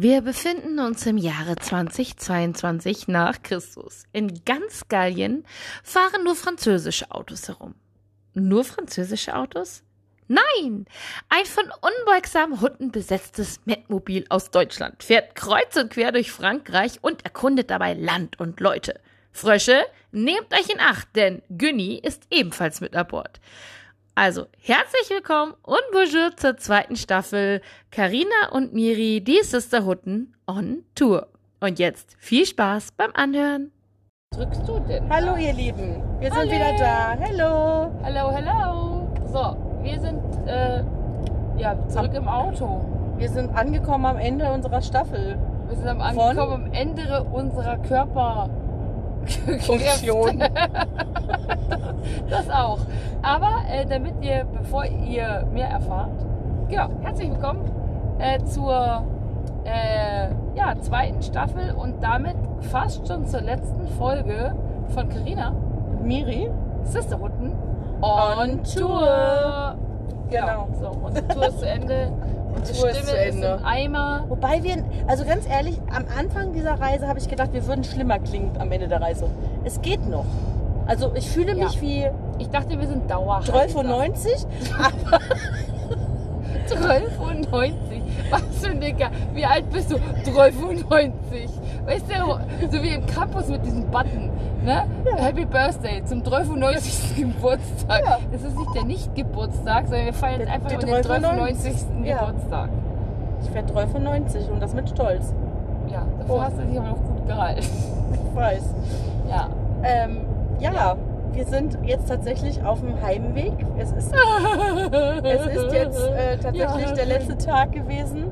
Wir befinden uns im Jahre 2022 nach Christus. In ganz Gallien fahren nur französische Autos herum. Nur französische Autos? Nein! Ein von unbeugsamen Hunden besetztes Metmobil aus Deutschland fährt kreuz und quer durch Frankreich und erkundet dabei Land und Leute. Frösche, nehmt euch in Acht, denn Günni ist ebenfalls mit an Bord. Also, herzlich willkommen und bonjour zur zweiten Staffel Carina und Miri, die Sisterhutten on Tour. Und jetzt viel Spaß beim Anhören. drückst du denn? Hallo ihr Lieben, wir sind Hallo. wieder da. Hallo. Hallo, hallo. So, wir sind äh, ja, zurück im Auto. Wir sind angekommen am Ende unserer Staffel. Wir sind am Von? angekommen am Ende unserer Körper. Funktion. Das auch. Aber äh, damit ihr, bevor ihr mehr erfahrt, ja, herzlich willkommen äh, zur äh, ja, zweiten Staffel und damit fast schon zur letzten Folge von Carina Miri? Sisterhutten On on Tour. Tour. Genau. So, unsere Tour ist zu Ende. Unsere Tour ist Stimme zu ist, Ende. im Eimer. Wobei wir, also ganz ehrlich, am Anfang dieser Reise habe ich gedacht, wir würden schlimmer klingen am Ende der Reise. Es geht noch. Also ich fühle mich Ja. wie Ich dachte, wir sind Dauerheiser. 12,90. 12,90. Was für ein Dicker. Wie alt bist du? 12,90. Weißt du, so wie im Campus mit diesem Button. Ne? Happy Birthday zum 12,90. Geburtstag. Ja. Das ist nicht der Nicht-Geburtstag, sondern wir feiern jetzt einfach den 12,90. 12,90. Ja. Geburtstag. Ich werde 12,90 und das mit Stolz. Ja, dafür Oh. hast du dich aber noch gut gehalten. Ich weiß. Ja. Ähm, ja, wir sind jetzt tatsächlich auf dem Heimweg. Es ist Es ist jetzt äh, tatsächlich Ja, der letzte Tag gewesen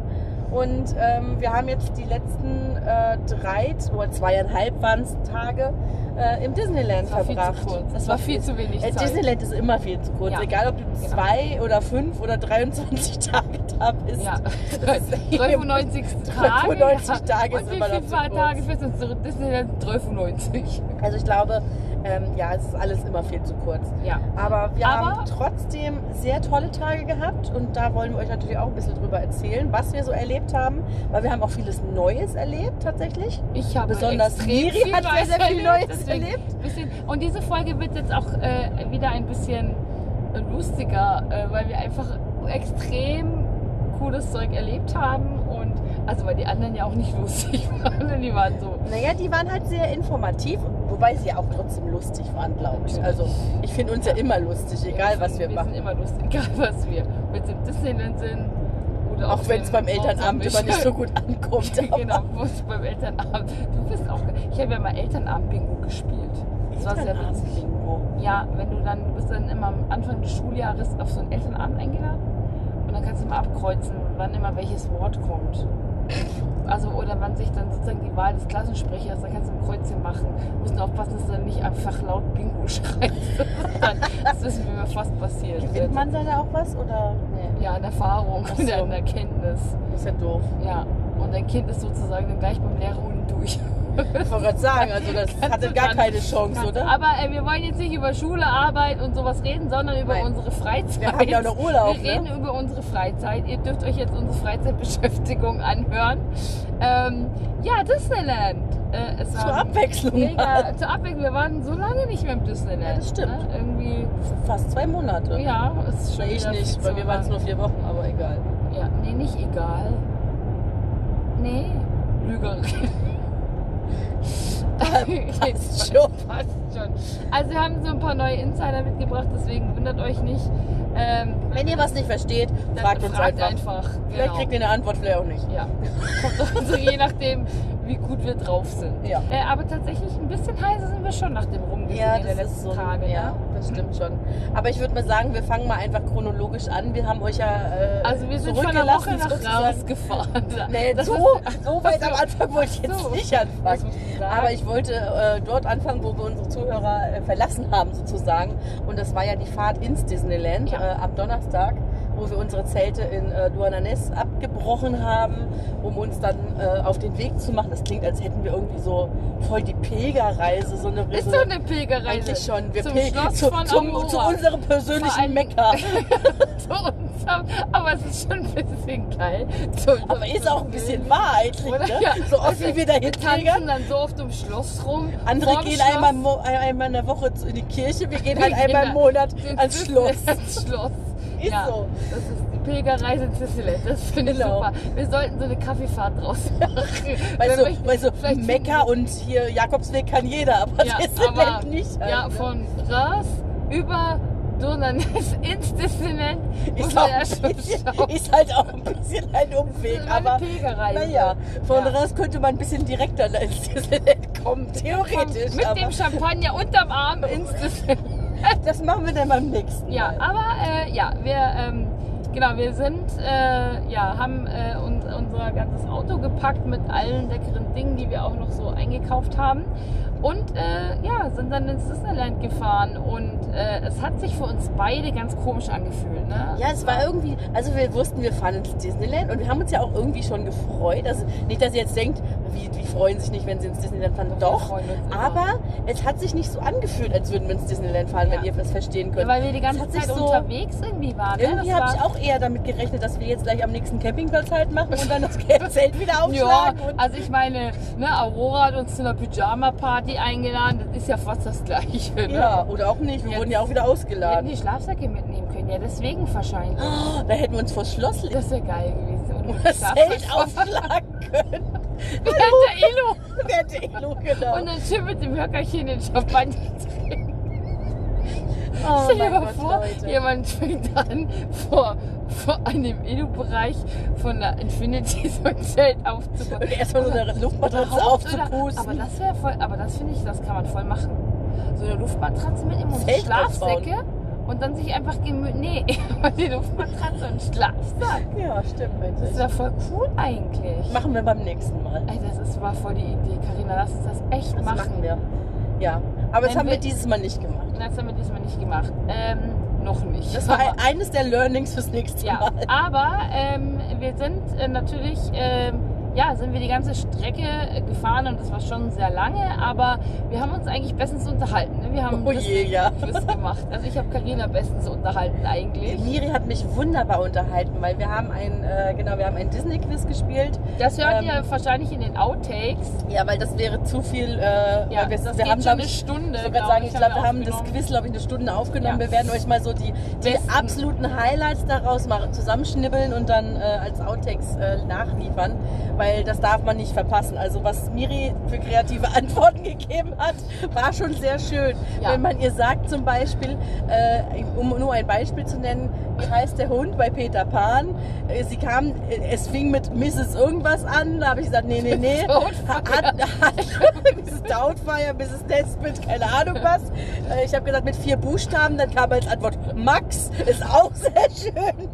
und ähm, wir haben jetzt die letzten äh, drei oder zweieinhalb waren Tage äh, im Disneyland viel verbracht. kurz. Das war viel zu wenig Äh, Zeit. Disneyland ist immer viel zu kurz, Ja, egal ob du genau. zwei oder fünf oder 23 Tage da bist. Ja, Das ist 93 Tage. 93 ja. Tage Und Also ist wie immer noch viele zu kurz. Tage fährst du? Disneyland 93. Also ich glaube, ähm, ja, es ist alles immer viel zu kurz. Ja. Aber wir Aber- haben trotzdem sehr tolle Tage gehabt und da wollen wir euch natürlich auch ein bisschen drüber erzählen, was wir so erlebt haben, weil wir haben auch vieles Neues erlebt tatsächlich. Ich habe Besonders viel hat sehr, sehr viel Neues deswegen erlebt. Bisschen, und diese Folge wird jetzt auch äh, wieder ein bisschen lustiger, äh, weil wir einfach extrem cooles Zeug erlebt haben also weil die anderen ja auch nicht lustig waren, die waren so Naja, die waren halt sehr informativ, wobei sie ja auch trotzdem lustig waren, glaube ich. Also ich finde uns ja immer lustig, egal Ja, was wir wir machen. sind immer lustig, egal was wir, wenn es im Disneyland sind oder Auch wenn es beim Elternabend immer nicht so gut ankommt. genau, beim Elternabend. Du bist auch. Ich habe ja mal Elternabend-Bingo gespielt. Das war sehr witzig. Ja, wenn du dann, du bist dann immer am Anfang des Schuljahres auf so einen Elternabend eingeladen und dann kannst du mal abkreuzen, wann immer welches Wort kommt. Also, oder wann sich dann sozusagen die Wahl des Klassensprechers, dann kannst du ein Kreuzchen machen. Musst nur aufpassen, dass du dann nicht einfach laut Bingo schreist. dann, das ist mir fast passiert. Gewinnt man da auch was oder? Nee. Ja, an Erfahrung so. an Erkenntnis. Das ist ja doof. Ja, und dein Kind ist sozusagen dann gleich beim Lehrer unten durch. Ich wollte gerade sagen, also das hatte gar keine Chance, oder? Aber äh, wir wollen jetzt nicht über Schule, Arbeit und sowas reden, sondern über Nein. unsere Freizeit. Wir haben ja noch Urlaub, Wir reden ne? über unsere Freizeit. Ihr dürft euch jetzt unsere Freizeitbeschäftigung anhören. Ähm, ja, Disneyland. Äh, es Zur Abwechslung. Mega, zur Abwechslung. Wir waren so lange nicht mehr im Disneyland. Ja, das stimmt. Ne? Irgendwie, Fast zwei Monate. ja, ist schon Nee, ich nicht, weil wir waren es nur vier Wochen, aber egal. Ja, nee, nicht egal. Nee, Lügerin. Passt schon. Passt schon. Also wir haben so ein paar neue Insider mitgebracht, deswegen wundert euch nicht. Ähm, Wenn ihr was nicht versteht, fragt uns fragt einfach. einfach. Vielleicht genau. kriegt ihr eine Antwort, vielleicht auch nicht. Ja, kommt doch so je nachdem, wie gut wir drauf sind. Ja. Äh, aber tatsächlich ein bisschen heiser sind wir schon nach dem Rumgesehen Ja, der das letzten so. Tage. ja, ne? Das stimmt schon. Aber ich würde mal sagen, wir fangen mal einfach chronologisch an. Wir haben euch ja äh, Also wir sind von der zurückgelassen Woche nach rausgefahren. Nee, Das so, so weit am. Anfang wollte ich jetzt so. nicht anfangen. Aber ich wollte äh, dort anfangen, wo wir unsere Zuhörer äh, verlassen haben sozusagen. Und das war ja die Fahrt ins Disneyland Ja. äh, am Donnerstag, wo wir unsere Zelte in äh, Duananes abgebrochen haben, um uns dann äh, auf den Weg zu machen. Das klingt, als hätten wir irgendwie so voll die Pilgerreise, so eine ist so doch eine Pilgerreise. Eigentlich schon. Wir zum pilgern Schloss zu, von zum, zu unserem persönlichen Mekka. aber es ist schon ein bisschen geil. Aber ist auch ein bisschen wahrheitlich, Oder? ne? Ja. So oft Also, wie wir da Wir tanzen dann so oft ums Schloss rum. Andere gehen Schloss. einmal, im einmal in der Woche in die Kirche, wir gehen Wir halt gehen einmal im Monat ans Schloss. ans Schloss. Ist ja, so. Das ist die Pilgerreise Disneyland. Das finde ich Genau. super. Wir sollten so eine Kaffeefahrt draus machen. Möchte- weil so vielleicht Mekka und hier Jakobsweg kann jeder, aber ja, Disneyland aber, nicht. Halt, Ja, ne? von Ras über Durnanes ins Disneyland muss ist, auch ja bisschen, ist halt auch ein bisschen ein Umweg, aber naja, von Ja. Ras könnte man ein bisschen direkter ins Disneyland kommen, theoretisch. Mit aber dem Champagner unterm Arm ins Disneyland. das machen wir dann beim nächsten Ja, Mal. aber äh, ja, wir ähm, genau, wir sind äh, ja haben äh, uns, unser ganzes Auto gepackt mit allen leckeren Dingen, die wir auch noch so eingekauft haben und äh, ja sind dann ins Disneyland gefahren und äh, es hat sich für uns beide ganz komisch angefühlt. Ne? Ja, es war irgendwie, also wir wussten, wir fahren ins Disneyland und wir haben uns ja auch irgendwie schon gefreut. Also nicht, dass ihr jetzt denkt, wie, die freuen sich nicht, wenn sie ins Disneyland fahren. Doch, immer. aber es hat sich nicht so angefühlt, als würden wir ins Disneyland fahren, wenn Ja. ihr das verstehen ja, könnt. weil wir die ganze Zeit so- unterwegs irgendwie waren. Irgendwie ne? habe ich auch eher damit gerechnet, dass wir jetzt gleich am nächsten Campingplatz halt machen und dann das Zelt wieder Ja, aufschlagen. und also ich meine, ne, Aurora hat uns zu einer Pyjama-Party eingeladen. Das ist ja fast das Gleiche. Ne? ja, oder auch nicht. Wir Jetzt- wurden ja auch wieder Wir hätten ausgeladen. die Schlafsäcke mitnehmen können, ja, deswegen wahrscheinlich. Oh, da hätten wir uns vors Schloss legen Das wäre geil gewesen. Und das Zelt aufschlagen können. Während der Elo. Während der Elo, genau. Und dann schön mit dem Höckerchen den Champagner trinken. Oh, Stell dir mal vor, Leute. jemand fängt an, vor, vor einem Elo-Bereich von der Infinity so ein Zelt aufzubauen. Und erstmal so eine Luftmatratze aufzupusten. Aber das wäre voll, aber das finde ich, das kann man voll machen. So eine Luftmatratze mitnehmen und Zelt Schlafsäcke und dann sich einfach gemütlich. Nee, aber die Luftmatratze und Schlafsack. Ja, stimmt Das eigentlich. wäre voll cool eigentlich. Machen wir beim nächsten Mal. Ey, das ist, war voll die Idee, Karina. Lass uns das echt Das machen. machen wir. Ja, aber das haben wir dieses Mal nicht gemacht. Das haben wir diesmal nicht gemacht. Ähm, noch nicht. Das war eines der Learnings fürs nächste Ja, Mal. aber ähm, wir sind äh, natürlich, ähm, ja, sind wir die ganze Strecke äh, gefahren und das war schon sehr lange, aber wir haben uns eigentlich bestens unterhalten. Ne? Wir haben Oh je, ja. Quiz gemacht. Also ich habe Karina bestens unterhalten eigentlich. Miri hat mich wunderbar unterhalten, weil wir haben ein, äh, genau, wir haben ein Disney-Quiz gespielt. Das hört Ähm, ihr wahrscheinlich in den Outtakes. Ja, weil das wäre zu viel. Äh, Ja, wir, das wir haben, schon eine Stunde. Ich wollte glaub gerade sagen, ich glaube, wir haben das. Quiz, glaube ich, eine Stunde aufgenommen. Ja. Wir werden euch mal so die, die absoluten Highlights daraus mal zusammenschnibbeln und dann äh, als Outtakes äh, nachliefern, weil das darf man nicht verpassen. Also was Miri für kreative Antworten gegeben hat, war schon sehr schön. Ja. Wenn man ihr sagt zum Beispiel, äh, um nur ein Beispiel zu nennen, wie heißt der Hund bei Peter Pan? Äh, Sie kam, äh, es fing mit Mrs. irgendwas an, da habe ich gesagt, nee, nee, nee. Hat, hat, Mrs. Doubtfire, Mrs. Nesbitt, keine Ahnung was. Äh, Ich habe gesagt, mit vier Buchstaben, dann kam als Antwort Max, ist auch sehr schön.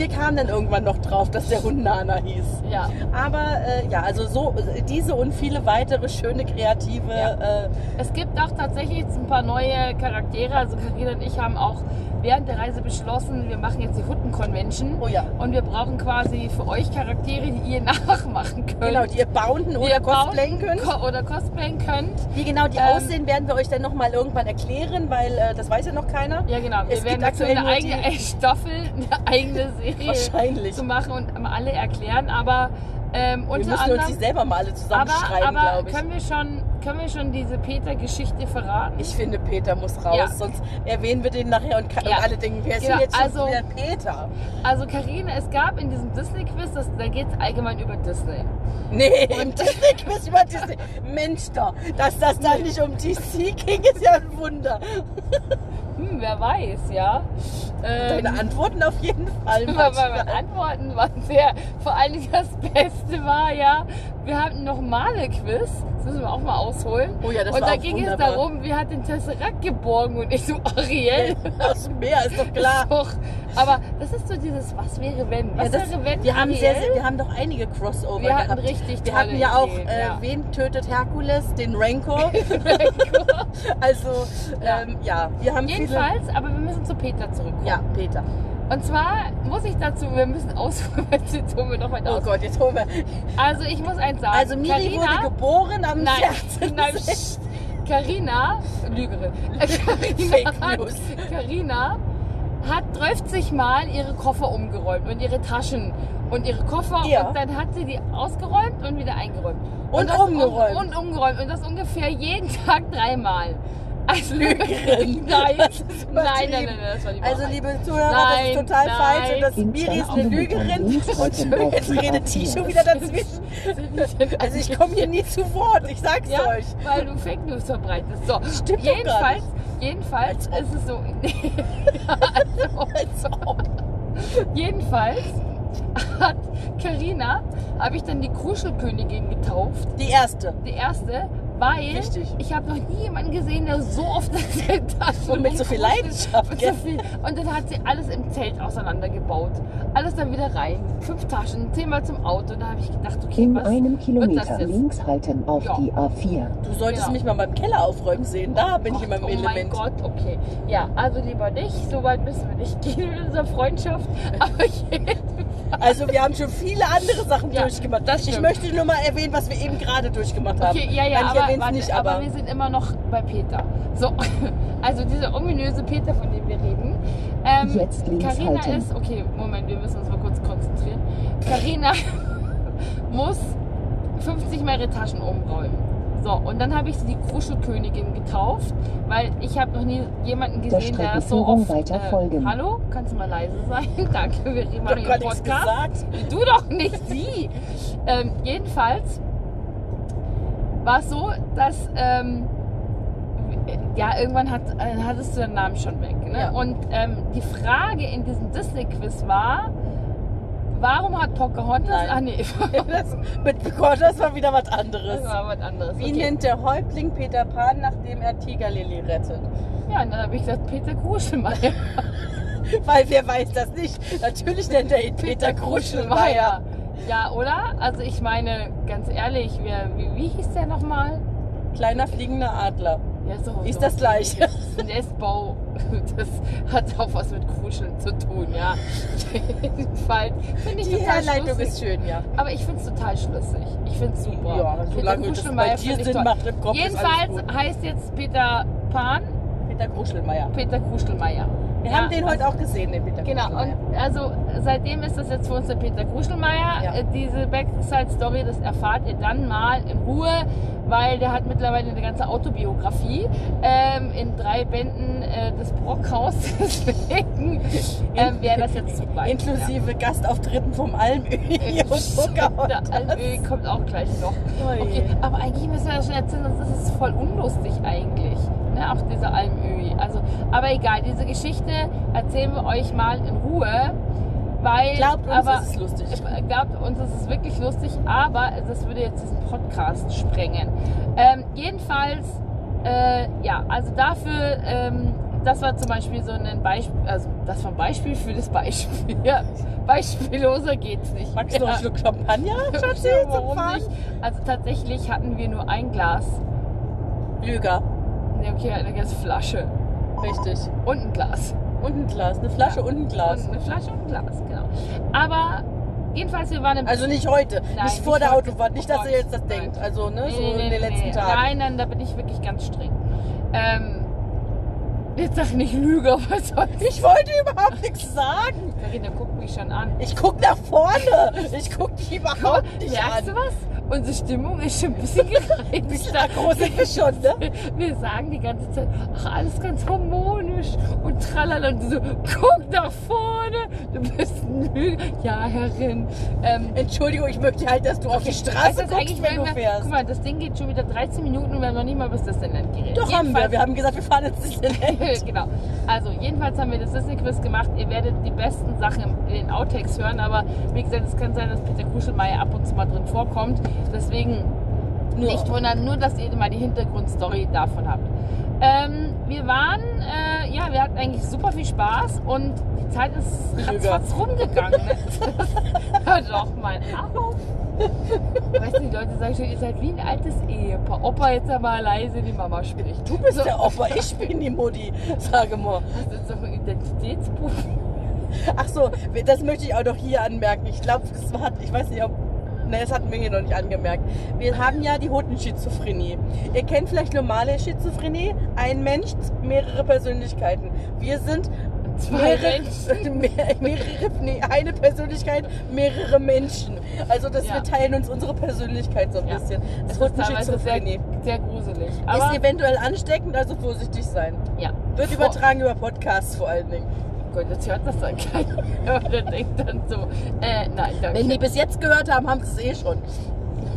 Wir kamen dann irgendwann noch drauf, dass der Hund Nana hieß. Ja. Aber äh, ja, also so diese und viele weitere schöne kreative. Ja. Äh, Es gibt auch tatsächlich ein paar neue Charaktere. Also Karina und ich haben auch während der Reise beschlossen, wir machen jetzt die Hutten-Convention. oh ja. Und wir brauchen quasi für euch Charaktere, die ihr nachmachen könnt. Genau, die ihr bounden oder ihr cosplayen bauen- könnt. ko- Oder cosplayen könnt. Wie genau die Ähm, aussehen, werden wir euch dann nochmal irgendwann erklären, weil äh, das weiß ja noch keiner. Ja, genau. Wir Es werden gibt dazu eine eigene die- Staffel, eine eigene Serie Wahrscheinlich. zu machen und alle erklären. Aber ähm, Wir unter müssen uns die anderem. selber mal alle zusammenschreiben, aber glaube ich. können wir schon, können wir schon diese Peter-Geschichte verraten? Ich finde, Peter muss raus, Ja. sonst erwähnen wir den nachher und, Ja. und alle denken, wer ist denn jetzt schon also- wieder Peter? Also Karine, es gab in diesem Disney-Quiz, da geht es allgemein über Disney. Nee, im Disney-Quiz über Disney. Mensch da, dass das da nicht um DC ging, ist ja ein Wunder. Hm, wer weiß, ja. Ähm, Deine Antworten auf jeden Fall. Manchmal. meine Antworten waren sehr, vor allen Dingen das Beste war ja, wir hatten noch Male-Quiz, das müssen wir auch mal ausholen. Oh ja, das Und war da ging wunderbar. es darum, wer hat den Tesseract geborgen und ich so, Ariel. Aus dem Meer, ist doch klar. Ist doch, aber das ist so dieses, was wäre wenn? Was Ja, das, wäre wenn? wir, haben sehr, sehr, wir haben doch einige Crossover Wir hatten gehabt. richtig wir hatten ja auch, äh, ja. wen tötet Herkules? Den Rancor. also, Ja. ähm, ja, wir haben Jedenfalls, aber wir müssen zu Peter zurückkommen. viele... Ja, Peter. Und zwar muss ich dazu, wir müssen ausholen, jetzt holen wir noch mal Oh aus. Gott, jetzt holen wir... Also ich muss eins sagen. Also Miri Carina, wurde geboren am Nein, 14. nein. Carina, Lügerin. Carina, Fake News. Carina hat 30 Mal ihre Koffer umgeräumt und ihre Taschen und ihre Koffer Ja. und dann hat sie die ausgeräumt und wieder eingeräumt. Und das umgeräumt. Und, und umgeräumt und das ungefähr jeden Tag dreimal. Also Lügerin. Nein, nein, nein, nein, nein, das war die Also Wahrheit. liebe Zuhörer, das ist Nein, total nein. falsch und das Miri ist eine Lügerin und jetzt redet A4. die schon wieder dazwischen. Also ich komme hier nie zu Wort, ich sag's Ja, euch. weil du Fake News verbreitest. So, Stimmt doch gar jedenfalls, ist es so. als ob. Jedenfalls hat Karina, habe ich dann die Kruschelkönigin getauft, Die erste. die erste, weil Richtig. ich habe noch nie jemanden gesehen, der so oft das Zelt Tasche Und mit so viel Leidenschaft, so viel, und dann hat sie alles im Zelt auseinandergebaut. Alles dann wieder rein. Fünf Taschen, zehnmal zum Auto. Und da habe ich gedacht, okay, In was einem wird das Kilometer jetzt? links halten auf Ja. die A4. Du solltest Genau. mich mal beim Keller aufräumen sehen. Da bin ich Ach, in meinem oh Element. mein Gott, okay. Ja, also lieber nicht, so weit müssen wir nicht gehen mit unserer Freundschaft. Aber jeden Also wir haben schon viele andere Sachen Ja, durchgemacht. das ich möchte nur mal erwähnen, was wir eben gerade durchgemacht haben. Okay, ja, ja, Nein, ich aber, warte, nicht, aber aber, wir sind immer noch bei Peter. So, also dieser ominöse Peter, von dem wir reden. Ähm, Jetzt halten. ist, okay, Moment, wir müssen uns mal kurz konzentrieren. Carina muss 50 mal ihre Taschen umräumen. So, und dann habe ich sie die Kruschelkönigin getauft, weil ich habe noch nie jemanden Der gesehen, der so Streckenführung oft... weiter folgen. hallo, kannst du mal leise sein? Danke, wir reden mal im Podcast. gesagt. Du doch nicht, sie. ähm, jedenfalls war es so, dass ähm, ja irgendwann hat, äh, hattest du den Namen schon weg. Ne? Ja. Und ähm, die Frage in diesem Disney-Quiz war, warum hat Pocahontas... Nein. Ah nee, Das, mit Pocahontas war wieder was das anderes. war was anderes. Wie okay. nennt der Häuptling Peter Pan, nachdem er Tigerlily rettet? Ja, und dann habe ich gesagt, Peter Kruschelmeier. Weil wer weiß das nicht? Natürlich nennt er ihn Peter Kruschelmeier. Ja, oder? Also ich meine, ganz ehrlich, wer, wie, wie hieß der nochmal? Kleiner fliegender Adler. Ja, so, Ist so. das gleiche. Nestbau, das hat auch was mit Kruscheln zu tun, ja. Jedenfalls finde ich Die total Herleitung schlüssig. ist schön, ja. Aber ich finde es total schlüssig. Ich finde es super. Ja, Peter solange das bei dir Sinn macht im Kopf, Jedenfalls heißt jetzt Peter Pan Peter Kruschelmeier. Peter Kruschelmeier. Wir Ja, haben den heute auch gesehen, den Peter Genau, und also seitdem ist das jetzt für uns der Peter Kruschelmeier. Ja. Äh, Diese Backside-Story, das erfahrt ihr dann mal in Ruhe, weil der hat mittlerweile eine ganze Autobiografie ähm, in drei Bänden äh, des Brockhaus. Deswegen ähm, wäre das jetzt zu weit. Inklusive Gastauftritten vom Almöhi Ja. und Pocahontas. Der Almöhi kommt auch gleich noch. Ui. Okay, aber eigentlich müssen wir das schon erzählen, das ist voll unlustig eigentlich. Ne, auch dieser Almöhi. Also, aber egal, diese Geschichte erzählen wir euch mal in Ruhe. Weil, Glaubt uns, aber, es ist lustig. Glaubt uns, es ist wirklich lustig, aber das würde jetzt diesen Podcast sprengen. Ähm, jedenfalls, äh, ja, also dafür, ähm, das war zum Beispiel so ein Beispiel, also das war ein Beispiel für das Beispiel. Ja, beispielloser geht's nicht. Magst du noch ja. einen Schluck Champagner, Schatzi, Ja, warum nicht? Also tatsächlich hatten wir nur ein Glas. Lüger. Ne, okay, eine ganze Flasche. Richtig. Und ein Glas. Und ein Glas. Eine Flasche Ja. und ein Glas. Und eine Flasche und ein Glas, genau. Aber jedenfalls, wir waren im Also nicht heute. Nein, nicht vor nicht der. Autofahrt. Nicht, Oh dass ihr jetzt das denkt. Also, ne, Nee, so nee, in nee, den letzten nee. Tagen. Nein, nein, da bin ich wirklich ganz streng. Ähm, jetzt sag nicht Lüge, was soll ich? Ich wollte überhaupt nichts sagen. Carina guckt mich schon an. Ich guck nach vorne. Ich guck dich überhaupt nicht Merkst du an. was? Unsere Stimmung ist schon ein bisschen sind wir schon, ne? Wir sagen die ganze Zeit, ach, alles ganz harmonisch und tralala. Und so, guck nach vorne, du bist ein Lüge. Ja, Herrin. Ähm, Entschuldigung, ich möchte halt, dass du auf die Straße das guckst, wenn du mal- fährst. Guck mal, das Ding geht schon wieder 13 Minuten und wir haben noch nicht mal bis Disneyland geredet. Doch haben wir. Jedenfalls- Wir haben gesagt, wir fahren ins Disneyland. genau. Also jedenfalls haben wir das Disney-Quiz gemacht. Ihr werdet die besten Sachen in den Outtakes hören, aber wie gesagt, es kann sein, dass Peter Kuschelmeier ab und zu mal drin vorkommt. Deswegen Nur. nicht wundern, nur dass ihr mal die Hintergrundstory davon habt. Ähm, wir waren, äh, ja, wir hatten eigentlich super viel Spaß und die Zeit ist ratzfatz rumgegangen. Hör doch mal auf. Weißt du, die Leute sagen schon, ihr seid wie ein altes Ehepaar. Opa jetzt aber leise die Mama spricht. Du bist So. der Opa, ich bin die Mutti. Sage mal. Du jetzt noch ein Identitätsbuch? Ach so, das möchte ich auch noch hier anmerken. Ich glaube, es hat, ich weiß nicht, ob. Ne, das hatten wir hier noch nicht angemerkt. Wir haben ja die Hodenschizophrenie. Ihr kennt vielleicht normale Schizophrenie. Ein Mensch, mehrere Persönlichkeiten. Wir sind Zwei mehrere, Menschen. mehr, mehrere, nee, eine Persönlichkeit, mehrere Menschen. Also dass Ja. wir teilen uns unsere Persönlichkeit so ein Ja. bisschen. Das wird ist teilweise sehr, Schizophrenie. sehr gruselig. Ist Aber eventuell ansteckend, also vorsichtig sein. ja. Wird übertragen über Podcasts vor allen Dingen. Gott, jetzt hört das dann keiner. Und der denkt dann so, äh, nein, danke. Wenn die bis jetzt gehört haben, haben sie es eh schon.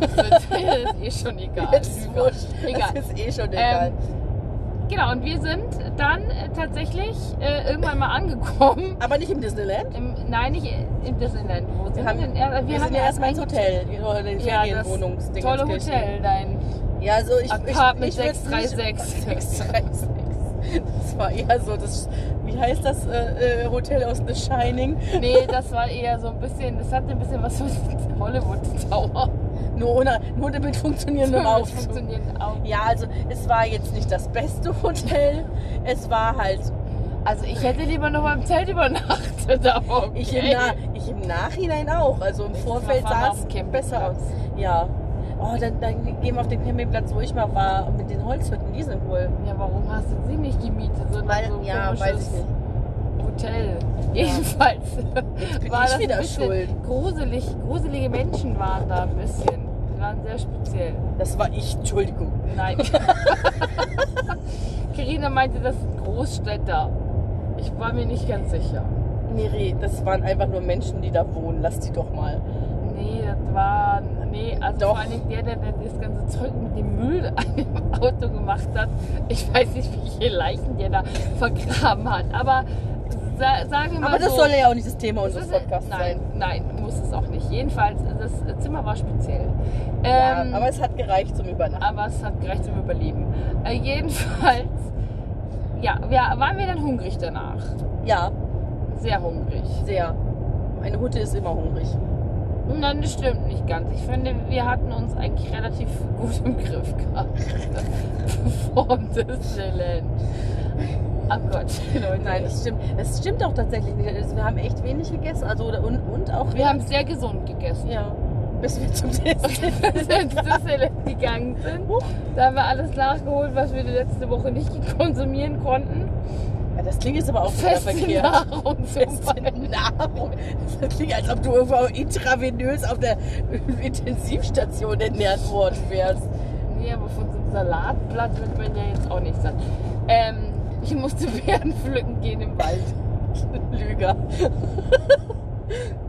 das ist eh schon egal. Das ist. Egal. Das ist eh schon egal. Genau, und wir sind dann äh, tatsächlich äh, irgendwann mal angekommen. Aber nicht im Disneyland. Im, nein, nicht im Disneyland. Wo sind Wir, haben, wir denn? Ja, wir, haben sind ja erstmal ins ein Hotel. Oder den Ja, das tolle Hotel, dein Ja, also ich, Apartment ich, ich würd's 636. Nicht, 636. Das war eher so das, wie heißt das äh, äh, Hotel aus The Shining? Nee, das war eher so ein bisschen, das hatte ein bisschen was von Hollywood Tower. Nur, ohne, nur mit funktionierendem Mit Aufzug. funktionierenden Augen. Ja, also es war jetzt nicht das beste Hotel. Es war halt, Also ich hätte lieber noch mal im Zelt übernachtet, aber okay. ich, im, Na, ich im Nachhinein auch. Also im Vorfeld sah es besser aus. Ja. Oh, dann, dann gehen wir auf den Campingplatz, wo ich mal war, mit den Holzhütten. Die sind wohl. Ja, warum hast du sie nicht gemietet? Sondern Weil, so ein ja, weiß ich nicht. Hotel. Jedenfalls bin war ich das wieder schuld. gruselig. Gruselige Menschen waren da ein bisschen. Die waren sehr speziell. Das war ich, Entschuldigung. Nein. Carina meinte, das sind Großstädter. Ich war mir nicht ganz sicher. Miri, das waren einfach nur Menschen, die da wohnen. Lass die doch mal. Das war. Nee, also Doch. vor allem der, der, der das ganze Zeug mit dem Müll an dem Auto gemacht hat. Ich weiß nicht, wie viele Leichen der da vergraben hat. Aber sa sagen wir mal. Aber das so, soll ja auch nicht das Thema es unseres Podcasts nein, sein. Nein, muss es auch nicht. Jedenfalls, das Zimmer war speziell. Ja, Ähm, aber es hat gereicht zum Übernachten. aber es hat gereicht zum Überleben. Äh, jedenfalls, ja, wir, waren wir dann hungrig danach? Ja, Sehr hungrig. sehr. Eine Hutte ist immer hungrig. Nein, das stimmt nicht ganz. Ich finde, wir hatten uns eigentlich relativ gut im Griff gehabt. Vor Disneyland. Ach Gott, Leute. Nein, das stimmt. Das stimmt auch tatsächlich nicht. Also wir haben echt wenig gegessen. Also und, und auch wir haben sehr gesund gegessen. ja, bis wir zum Disneyland gegangen sind, da haben wir alles nachgeholt, was wir die letzte Woche nicht konsumieren konnten. Ja, das klingt jetzt aber auch Feste. Nahrung Feste. Nahrung. Das klingt, als ob du irgendwo intravenös auf der Intensivstation ernährt worden wärst. Nee, aber von so einem Salatblatt wird man ja jetzt auch nicht satt. Ähm, ich musste Beeren pflücken gehen im Wald. Lüger.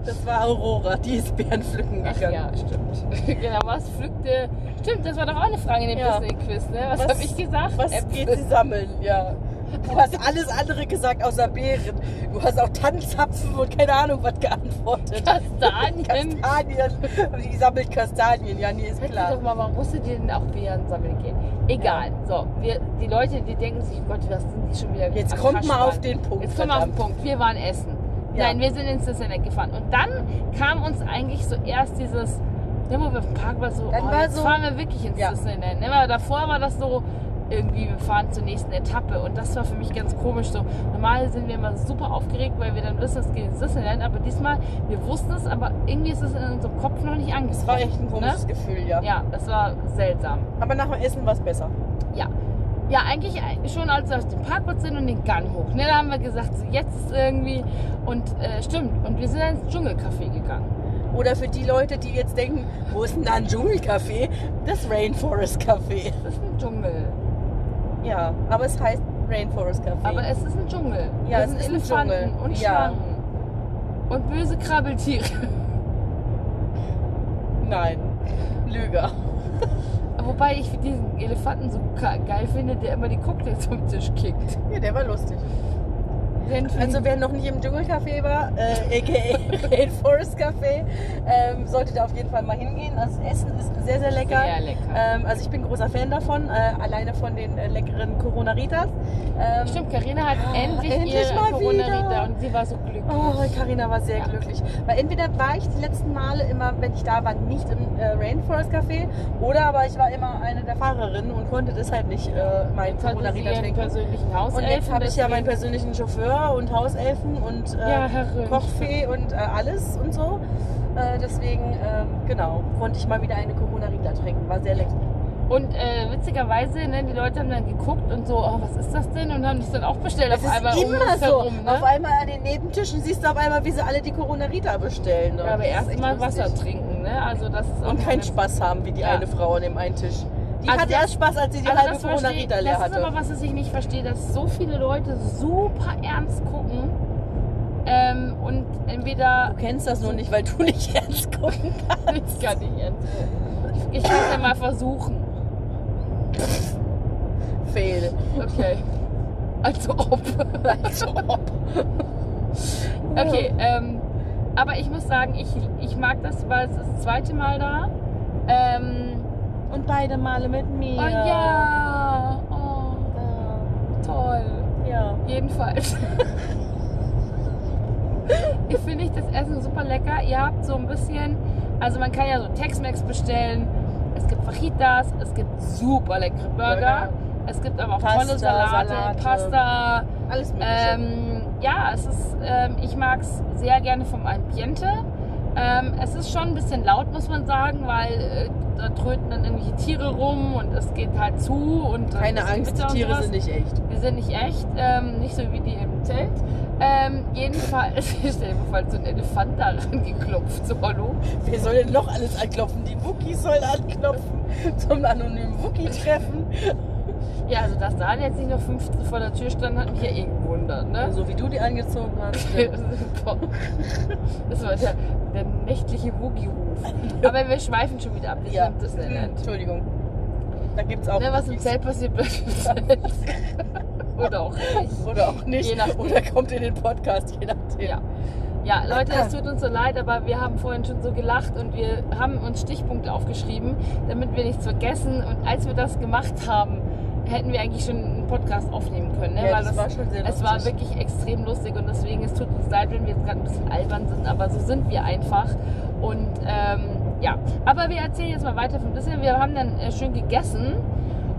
Das war Aurora, die ist Bärenpflücken Ach gegangen. ja, stimmt. genau, was pflückte. Stimmt, das war doch auch eine Frage in dem Ja. Disney-Quiz, ne? Was, Was- habe ich gesagt? Was Äpfel. geht sie sammeln? Ja. Du hast alles andere gesagt außer Beeren. Du hast auch Tannenzapfen und keine Ahnung was geantwortet. Kastanien. Kastanien. Die sammelt Kastanien, ja, nee, ist Sag klar. doch mal, warum musst du dir denn auch Beeren sammeln gehen? Egal. So, wir, die Leute, die denken sich, oh Gott, was sind die schon wieder Jetzt kommt mal auf den Punkt. Jetzt kommen wir auf den. Punkt. Wir waren essen. Ja. Nein, wir sind ins Disneyland gefahren. Und dann kam uns eigentlich so erst dieses, ne, wo wir auf dem Parkplatz so, Dann oh, war jetzt so- fahren wir wirklich ins Ja. Disneyland. Ne, weil davor war das so, irgendwie, wir fahren zur nächsten Etappe. Und das war für mich ganz komisch. So, normal sind wir immer super aufgeregt, weil wir dann wissen, es geht ins Disneyland. Aber diesmal, wir wussten es, aber irgendwie ist es in unserem Kopf noch nicht Das angekommen. war echt ein komisches Ne? Gefühl, ja. Ja, das war seltsam. Aber nach dem Essen war es besser. Ja. Ja, eigentlich schon als wir auf dem Parkplatz sind und den Gang hoch. Ne, da haben wir gesagt, so jetzt ist irgendwie. Und äh, stimmt. Und wir sind dann ins Dschungelcafé gegangen. Oder für die Leute, die jetzt denken, wo ist denn da ein Dschungelcafé? Das Rainforest Café. Das ist ein Dschungel. Ja, aber es heißt Rainforest Café. Aber es ist ein Dschungel. Ja, es sind ist ein Elefanten Dschungel. und Ja. Schlangen. Und böse Krabbeltiere. Nein, Lüger. Wobei ich diesen Elefanten so geil finde, der immer die Cocktails vom Tisch kickt. Ja, der war lustig. Also wer noch nicht im Dschungelcafé war, äh, aka Rainforest Café, ähm, sollte da auf jeden Fall mal hingehen. Das Essen ist sehr, sehr lecker. Sehr lecker. Ähm, also ich bin großer Fan davon, äh, alleine von den äh, leckeren Corona-Ritas. Ähm, Stimmt, Karina hat Ah, endlich, endlich ihre mal Corona-Rita wieder. und sie war so glücklich. Oh, Carina war sehr Ja. glücklich. Weil entweder war ich die letzten Male immer, wenn ich da war, nicht im äh, Rainforest Café oder aber ich war immer eine der Fahrerinnen und konnte deshalb nicht äh, meinen Corona-Rita ihren trinken. persönlichen Und jetzt habe ich ja meinen persönlichen Chauffeur und Hauselfen und äh, Ja. Kochfee und äh, alles und so. Äh, deswegen, ähm, genau, konnte ich mal wieder eine Corona-Rita trinken. War sehr lecker. Und äh, witzigerweise, ne, die Leute haben dann geguckt und so, oh, was ist das denn? Und haben das dann auch bestellt Das auf ist einmal immer so. herum. Ne? Auf einmal an den Nebentischen siehst du auf einmal, wie sie alle die Corona Rita bestellen. Ne? Ja, aber Das ist erst echt mal lustig. Wasser trinken, ne? Also das Und keinen Spaß haben, wie die Ja. eine Frau an dem einen Tisch. Die Also hatte das- erst Spaß, als sie die Also halbe das, Corona verstehe, Rita das leer ist hatte. aber, was ich nicht verstehe, dass so viele Leute super ernst gucken ähm, und entweder Du kennst das nur nicht, weil du nicht ernst gucken kannst. ich kann nicht ernst gucken. Ich kann es ja mal versuchen. Fail. Okay. Also ob. Also ob. Okay, ähm, aber ich muss sagen, ich, ich mag das, weil es ist das zweite Mal da. Ähm, beide Male mit mir. oh ja, oh, toll. Ja. Jedenfalls. ich finde ich das Essen super lecker. Ihr habt so ein bisschen, also man kann ja so Tex-Mex bestellen. Es gibt Fajitas, es gibt super leckere Burger. Burger. Es gibt aber auch Pasta, tolle Salate, Salate. Pasta. Alles mögliche. Ähm, ja, es ist, ähm, ich mag es sehr gerne vom Ambiente. Ähm, es ist schon ein bisschen laut, muss man sagen, weil äh, da tröten dann irgendwelche Tiere rum und es geht halt zu. Und dann Keine Angst, die Tiere sind nicht echt. Die sind nicht echt, ähm, nicht so wie die im Zelt. Ähm, jedenfalls, stell dir mal vor, so ein Elefant da rangeklopft, so hallo. Wer soll denn noch alles anklopfen? Die Wookies sollen anklopfen. Zum anonymen Wookie-Treffen. Ja, also dass da jetzt nicht noch 15 vor der Tür stand, hat mich ja eh gewundert, ne? So wie du die angezogen hast. Das war der, der nächtliche Woogie-Ruf. Aber wir schweifen schon wieder ab. Wir Ja. sind Disneyland. Entschuldigung. Da gibt's auch. Ne, was im. Zelt passiert, bleibt im Zelt. Oder auch nicht. Oder auch nicht. Je nachdem. Oder kommt in den Podcast, je nachdem. Ja. Ja, Leute, es tut uns so leid, aber wir haben vorhin schon so gelacht und wir haben uns Stichpunkte aufgeschrieben, damit wir nichts vergessen. Und als wir das gemacht haben, hätten wir eigentlich schon Podcast aufnehmen können. Ne? Ja, Weil das war schon sehr Es lustig. war wirklich extrem lustig und deswegen, es tut uns leid, wenn wir jetzt gerade ein bisschen albern sind, aber so sind wir einfach. Und ähm, ja, aber wir erzählen jetzt mal weiter von Disney. Wir haben dann äh, schön gegessen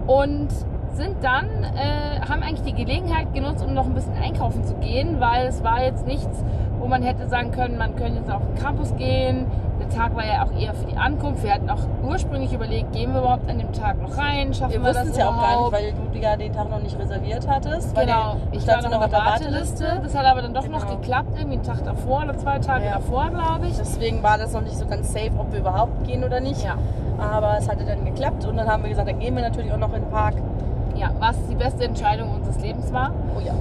und sind dann, äh, haben eigentlich die Gelegenheit genutzt, um noch ein bisschen einkaufen zu gehen, weil es war jetzt nichts, wo man hätte sagen können, man könnte jetzt auf den Campus gehen. Der Tag war ja auch eher für die Ankunft. Wir hatten auch ursprünglich überlegt, gehen wir überhaupt an dem Tag noch rein, schaffen Wir wir, wussten das es ja auch gar nicht, weil du ja den Tag noch nicht reserviert hattest. Genau, ich stand war noch auf der Warteliste. Das hat aber dann doch noch Genau. geklappt, irgendwie einen Tag davor oder zwei Tage Ja. davor, glaube ich. Deswegen war das noch nicht so ganz safe, ob wir überhaupt gehen oder nicht. Ja. Aber es hatte dann geklappt und dann haben wir gesagt, dann gehen wir natürlich auch noch in den Park. ja, was die beste Entscheidung unseres Lebens war. Oh ja.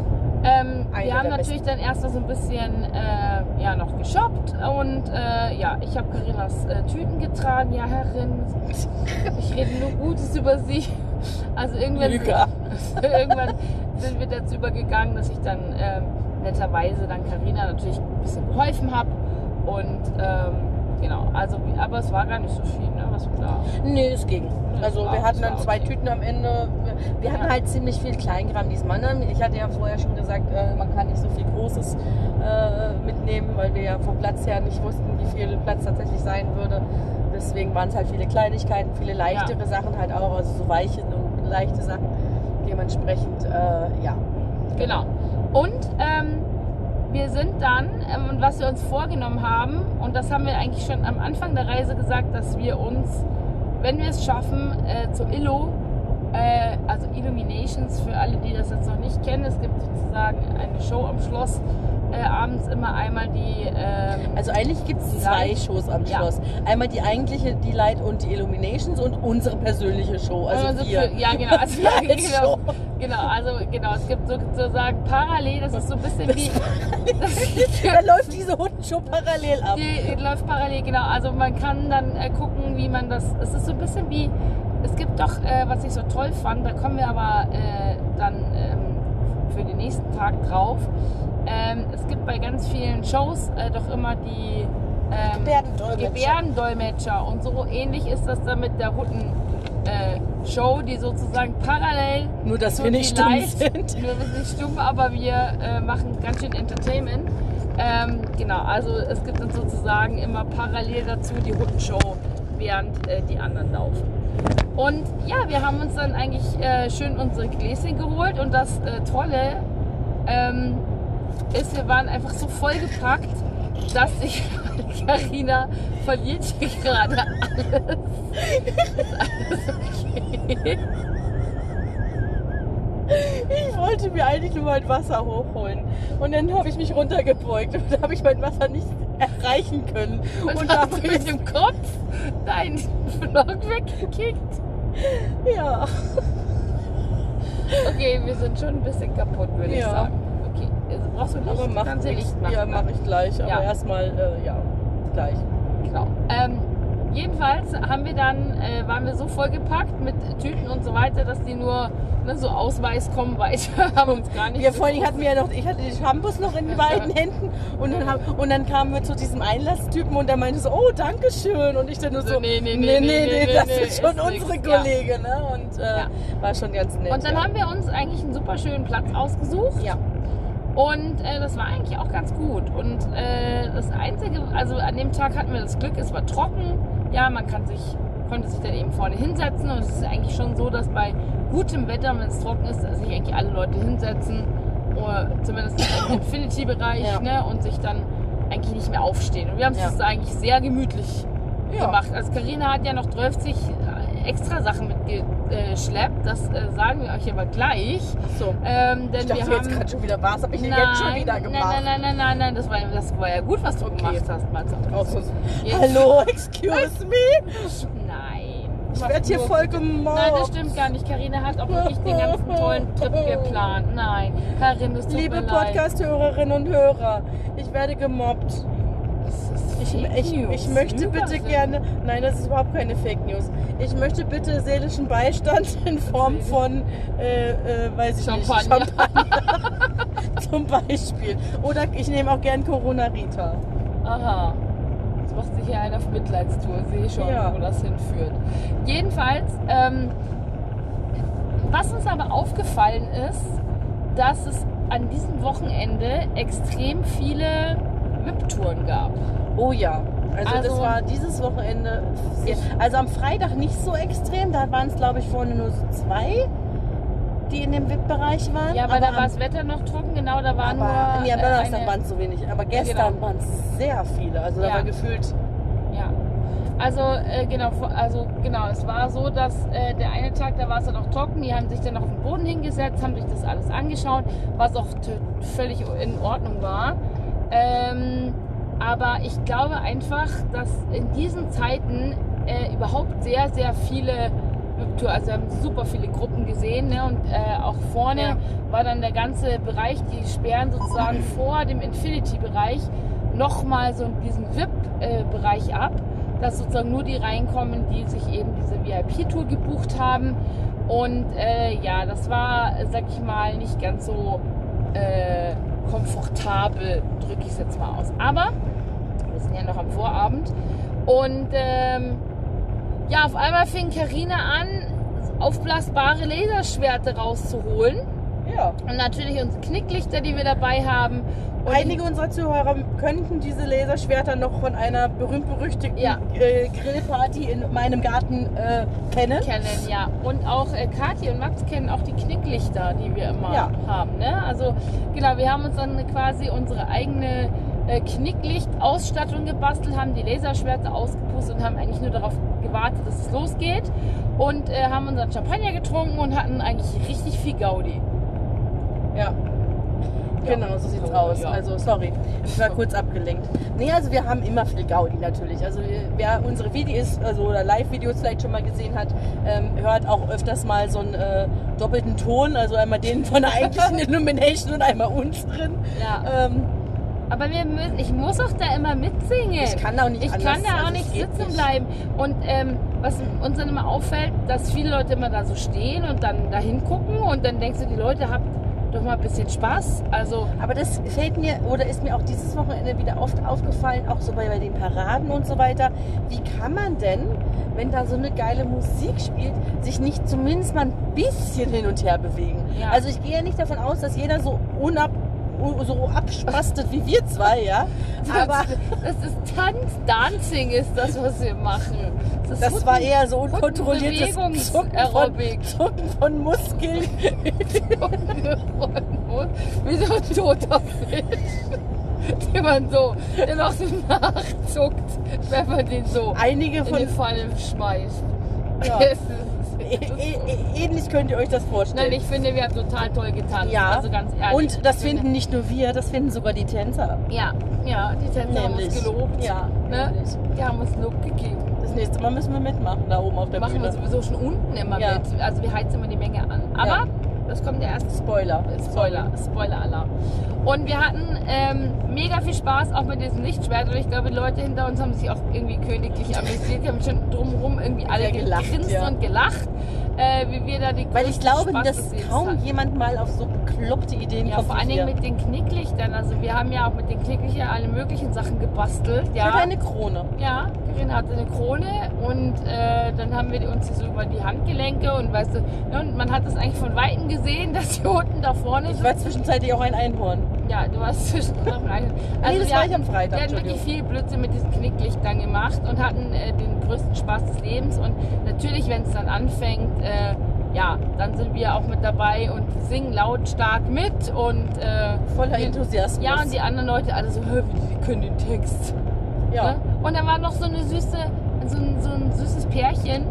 Ähm, wir haben natürlich dann erst mal so ein bisschen äh, ja, noch geshoppt und äh, ja, ich habe Carinas äh, Tüten getragen. Ja, Herrin, ich rede nur Gutes über sie. Also irgendwann, irgendwann sind wir dazu übergegangen, dass ich dann ähm, netterweise dann Carina natürlich ein bisschen geholfen habe und ähm, genau, also aber es war gar nicht so viel, ne, was wir da Nee, es ging. Also wir hatten dann zwei okay. Tüten am Ende. Wir hatten Ja. halt ziemlich viel Kleingramm diesmal. Ne? Ich hatte ja vorher schon gesagt, äh, man kann nicht so viel Großes äh, mitnehmen, weil wir ja vom Platz her nicht wussten, wie viel Platz tatsächlich sein würde. Deswegen waren es halt viele Kleinigkeiten, viele leichtere Sachen halt auch, also so weiche und leichte Sachen. Dementsprechend, äh, ja. Genau. Und ähm, wir sind dann, ähm, und was wir uns vorgenommen haben, und das haben wir eigentlich schon am Anfang der Reise gesagt, dass wir uns, wenn wir es schaffen, äh, zu Illo, äh, also Illuminations, für alle, die das jetzt noch nicht kennen, es gibt sozusagen eine Show am Schloss, äh, abends immer einmal die... Ähm, Also eigentlich gibt es zwei Light- Shows am Ja. Schloss. Einmal die eigentliche, die Light und die Illuminations und unsere persönliche Show. Also unsere wir. Für- Ja, genau. Also, als genau, genau, also genau, es gibt sozusagen parallel, das ist so ein bisschen wie... da läuft diese Hundenshow parallel ab. Die, die läuft parallel, genau. Also man kann dann äh, gucken, wie man das. Es ist so ein bisschen wie. Es gibt doch, äh, was ich so toll fand, da kommen wir aber äh, dann ähm, für den nächsten Tag drauf. Ähm, es gibt bei ganz vielen Shows äh, doch immer die ähm, Gebärdendolmetscher. Gebärdendolmetscher. Und so ähnlich ist das dann mit der Hutten. Äh, Show, die sozusagen parallel Nur, dass wir nicht stumm Light- sind. Nur wir sind nicht stumm, aber wir äh, machen ganz schön Entertainment. Ähm, genau, also es gibt dann sozusagen immer parallel dazu die Hundenshow, während äh, die anderen laufen. Und ja, wir haben uns dann eigentlich äh, schön unsere Gläschen geholt und das äh, Tolle ist, wir waren einfach so vollgepackt dass sich Carina verliert hier gerade alles. Ist alles okay? Ich wollte mir eigentlich nur mein Wasser hochholen. Und dann habe ich mich runtergebeugt und da habe ich mein Wasser nicht erreichen können. Und, Und habe mit dem Kopf deinen Vlog weggekickt? ja. Okay, wir sind schon ein bisschen kaputt, würde ich Ja. sagen. Also brauchst du nicht, Aber mach kannst nicht machen. Ja, mache ich gleich. Aber Ja. erstmal, äh, ja, gleich. Genau. Ähm, jedenfalls haben wir dann, äh, waren wir so vollgepackt mit Tüten und so weiter, dass die nur ne, so Ausweis kommen weiter, haben uns gar nicht Wir vorhin hatten wir ja noch, ich hatte die Shampoos noch in beiden Händen und dann, haben, und dann kamen wir zu diesem Einlasstypen und der meinte so, oh, danke schön. Und ich dann nur so, So, nee, nee, nee, nee, nee, das nee, ist schon ist unsere nix. Ja. Kollegin. Ne? Und äh, Ja. war schon ganz nett. Und dann ja. haben wir uns eigentlich einen super schönen Platz ausgesucht. Ja. Und äh, das war eigentlich auch ganz gut. Und äh, das Einzige, also an dem Tag hatten wir das Glück, es war trocken. Ja, man kann sich, konnte sich dann eben vorne hinsetzen. Und es ist eigentlich schon so, dass bei gutem Wetter, wenn es trocken ist, sich eigentlich alle Leute hinsetzen. Oder zumindest im Infinity-Bereich. Ja. Ne, und sich dann eigentlich nicht mehr aufstehen. Und wir haben es Ja. eigentlich sehr gemütlich Ja. gemacht. Also Karina hat ja noch 12 extra Sachen mitgeschleppt. Das äh, sagen wir euch aber gleich. So. Ähm, denn Ich dachte wir jetzt haben gerade schon wieder, was habe ich nein, jetzt schon wieder gemacht? Nein, nein, nein, nein, nein, das war, das war ja gut, was du Okay. gemacht hast, Matze. Auch so, Jetzt- Hallo, excuse me. Nein. Ich werde hier voll gemobbt. Nein, das stimmt gar nicht. Karina hat auch wirklich den ganzen tollen Trip geplant. Nein, Karin, tut Liebe. Podcast-Hörerinnen und Hörer, ich werde gemobbt. Ich, ich, ich möchte bitte gerne, nein, das ist überhaupt keine Fake News. Ich möchte bitte seelischen Beistand in Form von, äh, äh, weiß ich Champagner. nicht, Champagner zum Beispiel. Oder ich nehme auch gern Corona Rita. Aha. Jetzt macht sich hier einer auf Mitleidstour. Sehe schon, Ja. wo das hinführt. Jedenfalls, ähm, was uns aber aufgefallen ist, dass es an diesem Wochenende extrem viele VIP-Touren gab. Oh ja. Also, das Also- war dieses Wochenende. Sehr, also am Freitag nicht so extrem, da waren es glaube ich vorne nur so zwei, die in dem VIP-Bereich waren. Ja, weil Aber da war das Wetter noch trocken, genau, da war Aber nur. äh, Donnerstag waren es so wenig. Aber gestern genau. waren es sehr viele. Also da Ja. war gefühlt. Ja. Also äh, genau, also genau, es war so, dass äh, der eine Tag, da war es dann auch trocken, die haben sich dann auf den Boden hingesetzt, haben sich das alles angeschaut, was auch völlig in Ordnung war. Ähm, aber ich glaube einfach, dass in diesen Zeiten äh, überhaupt sehr, sehr viele also wir haben super viele Gruppen gesehen ne? und äh, auch vorne Ja. war dann der ganze Bereich, die sperren sozusagen vor dem Infinity-Bereich nochmal so diesen VIP-Bereich ab, dass sozusagen nur die reinkommen, die sich eben diese VIP-Tour gebucht haben. Und äh, ja, das war, sag ich mal, nicht ganz so äh, komfortabel, drücke ich es jetzt mal aus. Aber wir sind ja noch am Vorabend. Und ähm, ja, auf einmal fing Karina an, aufblasbare Laserschwerte rauszuholen. Ja. Und natürlich unsere Knicklichter, die wir dabei haben. Und Einige unserer Zuhörer könnten diese Laserschwerter noch von einer berühmt-berüchtigten Ja. äh, Grillparty in meinem Garten äh, kennen. kennen, ja. Und auch äh, Kathi und Max kennen auch die Knicklichter, die wir immer Ja. haben. Ne? Also genau, wir haben uns dann quasi unsere eigene äh, Knicklicht-Ausstattung gebastelt, haben die Laserschwerter ausgepustet und haben eigentlich nur darauf gewartet, dass es losgeht. Und äh, haben unseren Champagner getrunken und hatten eigentlich richtig viel Gaudi. Ja. Genau, so sieht's so, aus. Also, sorry, ich war kurz abgelenkt. Nee, also wir haben immer viel Gaudi natürlich. Also wer unsere Videos, also oder Live-Videos vielleicht schon mal gesehen hat, ähm, hört auch öfters mal so einen äh, doppelten Ton, also einmal den von der eigentlichen Illumination und einmal unseren. Ja. Ähm, Aber wir müssen, ich muss auch da immer mitsingen. ich kann da auch nicht Ich anders. kann da auch also nicht sitzen nicht. bleiben. Und ähm, was uns dann immer auffällt, dass viele Leute immer da so stehen und dann da hingucken und dann denkst du, die Leute habt doch mal ein bisschen Spaß. Also Aber das fällt mir oder ist mir auch dieses Wochenende wieder oft aufgefallen, auch so bei, bei den Paraden und so weiter. Wie kann man denn, wenn da so eine geile Musik spielt, sich nicht zumindest mal ein bisschen hin und her bewegen? Ja. Also ich gehe ja nicht davon aus, dass jeder so unab so abspastet wie wir zwei, ja. Aber das ist Tanz, Dancing ist das, was wir machen. ist das Hutten- war eher so unkontrolliertes. Zucken von, Zucken von Muskeln. Wie so ein toter Fisch. den man so, der noch so nachzuckt, wenn man den so Einige in von die Pfanne schmeißt. Ja. Ä- ä- ä- ähnlich könnt ihr euch das vorstellen. Nein, ich finde, wir haben total toll getanzt. ja, Also ganz ehrlich. und das finden nicht nur wir, das finden sogar die Tänzer. Ja, ja, die Tänzer haben uns gelobt. Ja, Ne? Die haben uns Lob gegeben. Das nächste Mal müssen wir mitmachen, da oben auf der machen wir Bühne. sowieso schon unten immer Ja. mit. Also wir heizen immer die Menge an. Aber Ja. Das kommt der erste Spoiler. Spoiler, Spoiler-Alarm. Und wir hatten ähm, mega viel Spaß auch mit diesem Lichtschwert. Und ich glaube, die Leute hinter uns haben sich auch irgendwie königlich amüsiert. Die haben schon drumherum irgendwie alle gelacht, gegrinst ja. und gelacht, äh, wie wir da die Weil ich glaube, dass kaum hatten. jemand mal auf so bekloppte Ideen Ja, kommt. vor allen Dingen mit den Knicklichtern. Also wir haben ja auch mit den Knicklichtern alle möglichen Sachen gebastelt. Ich Ja. hatte eine Krone. Ja, Corinna hatte eine Krone und äh, dann haben wir uns so über die Handgelenke und weißt du, ne, und man hat es eigentlich von Weitem gesehen, dass hier unten da vorne Ich war zwischenzeitlich auch ein Einhorn. Ja, du warst zwischendurch rein. Nee, das wir war hatten- ich am Freitag, Wir hatten wirklich viel Blödsinn mit diesen Knicklichtern gemacht und hatten äh, den größten Spaß des Lebens. Und natürlich, wenn es dann anfängt, äh, ja, dann sind wir auch mit dabei und singen lautstark mit und äh, Voller Enthusiasmus. ja, und die anderen Leute alle so, hör, wie die können den Text. ja. Ne? Und dann war noch so eine süße, so ein, so ein süßes Pärchen.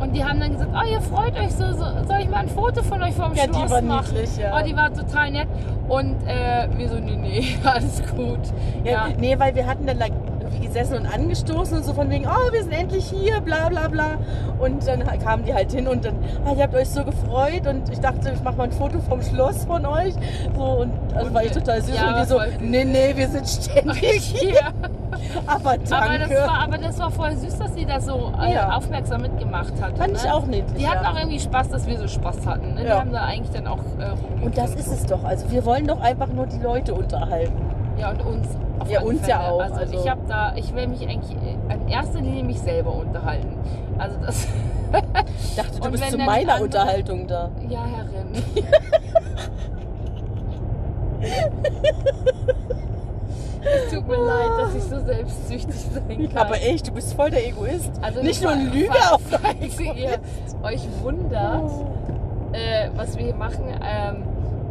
Und die haben dann gesagt, oh, ihr freut euch so, so soll ich mal ein Foto von euch vom Ja, die Schloss war machen? niedlich, ja. Oh, die war total nett. Und äh, wir so, nee, nee, alles gut. Ja, Ja, Nee, weil wir hatten dann da irgendwie gesessen und angestoßen und so von wegen, oh, wir sind endlich hier, bla bla bla. Und dann kamen die halt hin und dann, ah, ihr habt euch so gefreut und ich dachte, ich mache mal ein Foto vom Schloss von euch. So und also Und war ich total süß ja, und die so, nee, nee, wir sind ständig hier. Aber danke. Aber, das war, aber das war voll süß, dass sie da so äh, Ja. aufmerksam mitgemacht hat. Fand ne? ich auch niedlich. Die hatten ja. auch irgendwie Spaß, dass wir so Spaß hatten. Ne? Die haben da eigentlich dann auch äh. Und das ist es doch. Also wir wollen doch einfach nur die Leute unterhalten. Ja, und uns. Ja, uns ja Fälle. auch, Also, also- ich habe da, ich will mich eigentlich in erster Linie mich selber unterhalten. Also das, Ich dachte, du bist zu meiner andere- Unterhaltung da. ja, Herrin. es tut mir leid, dass ich so selbstsüchtig sein kann. Aber echt, du bist voll der Egoist. Also Nicht nur ein Lüge auf Falls ihr euch wundert, äh, was wir hier machen, ähm,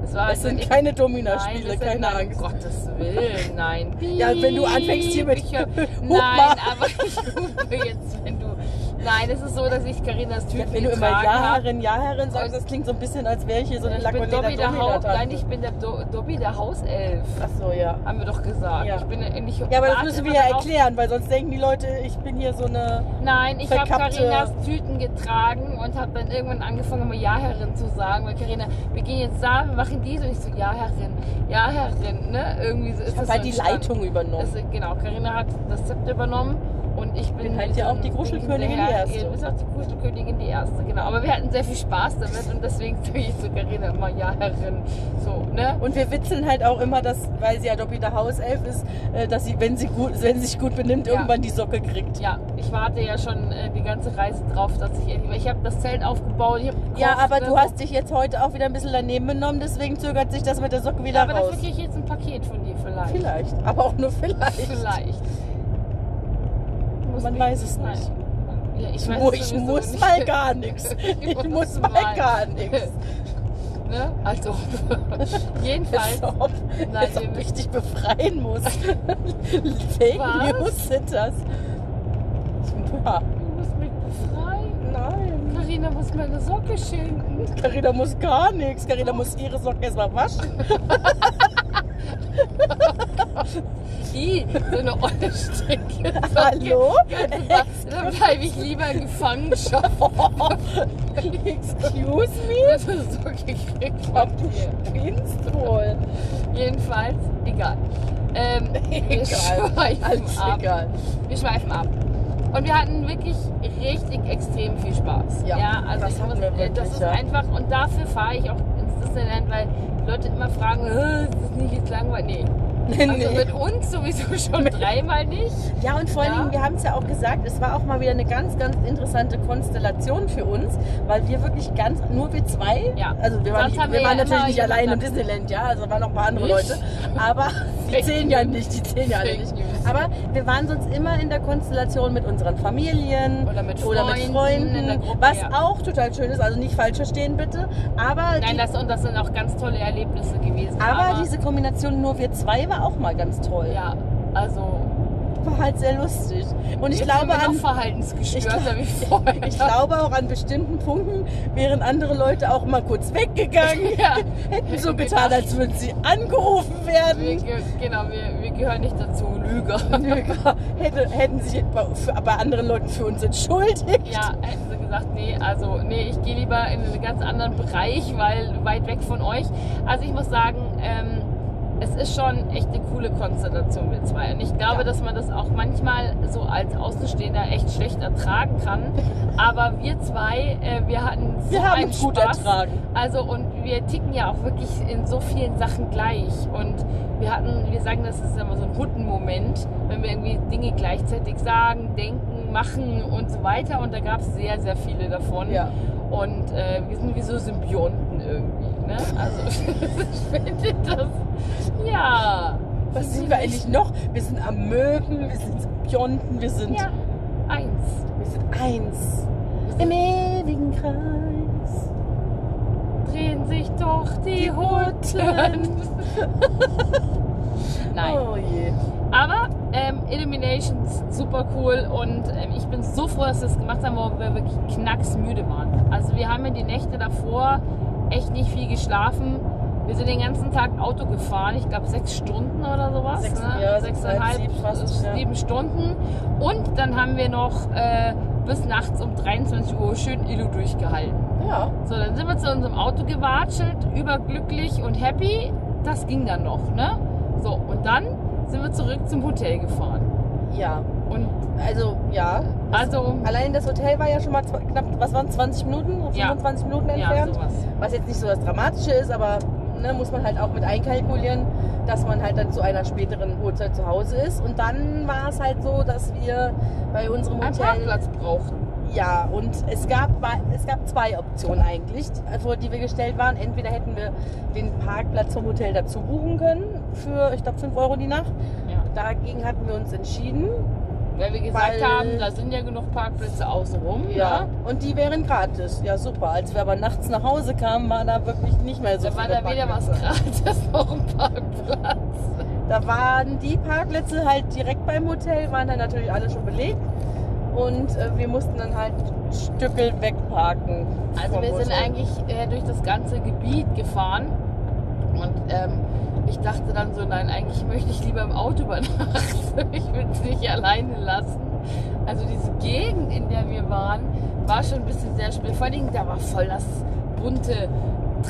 es war Das sind ich- keine Domina-Spiele, sind- keine nein, Angst. Gottes Willen, nein. Ja, wenn du anfängst hier mit Nein, aber ich hupe jetzt, wenn. Nein, es ist so, dass ich Carinas Tüten Wenn du immer. Jaherin, Jaherin sagst, das klingt so ein bisschen, als wäre ich hier so eine Ich Domina nein, ich bin der Do Dobby der Hauself. Ach so, ja. Haben wir doch gesagt. Ja. Ich bin nicht. Ja, aber das müssen wir ja erklären, weil sonst denken die Leute, ich bin hier so eine... Nein, ich habe Carinas Tüten getragen und habe dann irgendwann angefangen, immer Ja, Herrin zu sagen. Weil Carina, wir gehen jetzt da, wir machen dies. Und ich so, Ja, Herrin, Ja, Herrin. Ne? Irgendwie so ist Ich das halt so die. Leitung übernommen. Das, genau, Carina hat das Zepter übernommen und ich bin, bin halt ja auch die Gruschelkönigin, Erste. Ja, Du bist auch die Gruschelkönigin, die Erste, genau. Aber wir hatten sehr viel Spaß damit und deswegen sage ich zu Carina immer Ja, Herrin. So, ne? Und wir witzeln halt auch immer, dass, weil sie ja Dobby der Hauself ist, äh, dass sie, wenn sie, gut, wenn sie sich gut benimmt, Ja. irgendwann die Socke kriegt. Ja, ich warte ja schon äh, die ganze Reise drauf, dass ich endlich. Ich habe das Zelt aufgebaut, habe Ja, aber du hast dich jetzt heute auch wieder ein bisschen daneben benommen, deswegen zögert sich das mit der Socke wieder ja, aber raus. dafür kriege ich jetzt ein Paket von dir vielleicht. Vielleicht, aber auch nur vielleicht. Vielleicht. Man weiß es nicht. Ja, ich weiß ich muss nicht. mal gar nichts. Ich muss mal gar nichts. Ne? Also, jedenfalls. Als ob, als ob ich dich befreien muss. Fake Was? News sind das. Ja, Du musst mich befreien. nein. Carina muss mir eine Socke schenken. Carina muss gar nichts. Carina muss ihre Socken erstmal waschen. I, so eine olle Strecke. Hallo? Dann bleibe ich lieber in Gefangenschaft. Excuse me? Das ist so gekriegt von dir. Wohl. Jedenfalls, egal. Ähm, wir Egal. schweifen Alles ab. egal. Wir schweifen ab. Und wir hatten wirklich richtig extrem viel Spaß. Ja, also das ich muss, wir äh, wirklich, das ist ja. einfach und dafür fahre ich auch ins Disneyland, weil Leute immer fragen, "Äh, ist das nicht jetzt langweilig? Nee. Also mit uns sowieso schon dreimal nicht. Ja, und vor allen Ja. Dingen, wir haben es ja auch gesagt, es war auch mal wieder eine ganz, ganz interessante Konstellation für uns, weil wir wirklich ganz, nur wir zwei, Ja. also wir waren, nicht, wir wir waren ja natürlich nicht allein im Disneyland, ja, also waren noch ein paar andere Nicht? Leute, aber die zählen ja nicht, die zählen ja alle nicht. Aber wir waren sonst immer in der Konstellation mit unseren Familien Oder mit oder mit Freunden Freunden, Gruppe, was ja. auch total schön ist, also nicht falsch verstehen bitte, aber, Nein, die, das, und das sind auch ganz tolle Erlebnisse gewesen. aber diese Kombination nur wir zwei war ja auch mal ganz toll. Ja, also War halt sehr lustig. Und ich glaube wir an, verhaltensgestörter wie vorher. ich glaube auch an bestimmten Punkten wären andere Leute auch mal kurz weggegangen, ja, hätten so getan, als würden sie angerufen wir, werden. ge- genau, wir, wir gehören nicht dazu, Lüger. Lüger. Hätte, hätten sich bei, bei anderen Leuten für uns entschuldigt. Ja, hätten sie gesagt, nee, also nee, ich gehe lieber in einen ganz anderen Bereich, weil weit weg von euch. Also ich muss sagen, ähm, es ist schon echt eine coole Konstellation wir zwei. Und ich glaube, Ja. dass man das auch manchmal so als Außenstehender echt schlecht ertragen kann. Aber wir zwei, äh, wir hatten so Wir haben einen uns gut ertragen. Also und wir ticken ja auch wirklich in so vielen Sachen gleich. Und wir hatten, wir sagen, das ist immer so ein Hutten-Moment, wenn wir irgendwie Dinge gleichzeitig sagen, denken, machen und so weiter. Und da gab es sehr, sehr viele davon. Ja. Und äh, wir sind wie so Symbionten irgendwie. Also ich finde das, ja. Was sind wir eigentlich noch? Wir sind Amöben, wir sind Symbionten, wir sind, Ja, eins. wir sind eins. Im ewigen Kreis. Drehen sich doch die Hutten. Nein. Oh je. Aber ähm, Illuminations super cool und ähm, ich bin so froh, dass wir das gemacht haben, wo wir wirklich knacksmüde waren. Also wir haben ja die Nächte davor echt nicht viel geschlafen. Wir sind den ganzen Tag Auto gefahren, ich glaube sechs Stunden oder sowas. Sechs- ne? ja, Sechseinhalb, sieben fast, ja. sieben Stunden. Und dann haben wir noch äh, bis nachts um 23 Uhr schön Illu durchgehalten. Ja. So, dann sind wir zu unserem Auto gewatschelt, überglücklich und happy. Das ging dann noch, ne? So, und dann sind wir zurück zum Hotel gefahren. Ja. Und Also, ja. Also, Allein das Hotel war ja schon mal knapp, was waren 20 Minuten, Ja. 25 Minuten ja, entfernt. sowas. was jetzt nicht so das Dramatische ist, aber ne, muss man halt auch mit einkalkulieren, dass man halt dann zu einer späteren Uhrzeit zu Hause ist. Und dann war es halt so, dass wir bei unserem Einen Hotel Parkplatz brauchten. ja und es gab es gab zwei Optionen eigentlich, vor die wir gestellt waren. Entweder hätten wir den Parkplatz vom Hotel dazu buchen können für ich glaube 5 Euro die Nacht. Ja. Dagegen hatten wir uns entschieden. Weil wir gesagt Weil- haben, da sind ja genug Parkplätze außenrum. Ja. Ne? Und die wären gratis. Ja, super. Als wir aber nachts nach Hause kamen, war da wirklich nicht mehr so Da war viele da weder was gratis noch ein Parkplatz. Da waren die Parkplätze halt direkt beim Hotel, waren dann natürlich alle schon belegt. Und äh, wir mussten dann halt ein Stückel wegparken. Also wir sind Hotel. eigentlich äh, durch das ganze Gebiet gefahren und ähm, ich dachte dann so, nein, eigentlich möchte ich lieber im Auto übernachten. Ich will es nicht alleine lassen. Also diese Gegend, in der wir waren, war schon ein bisschen sehr spät. Vor allem, da war voll das bunte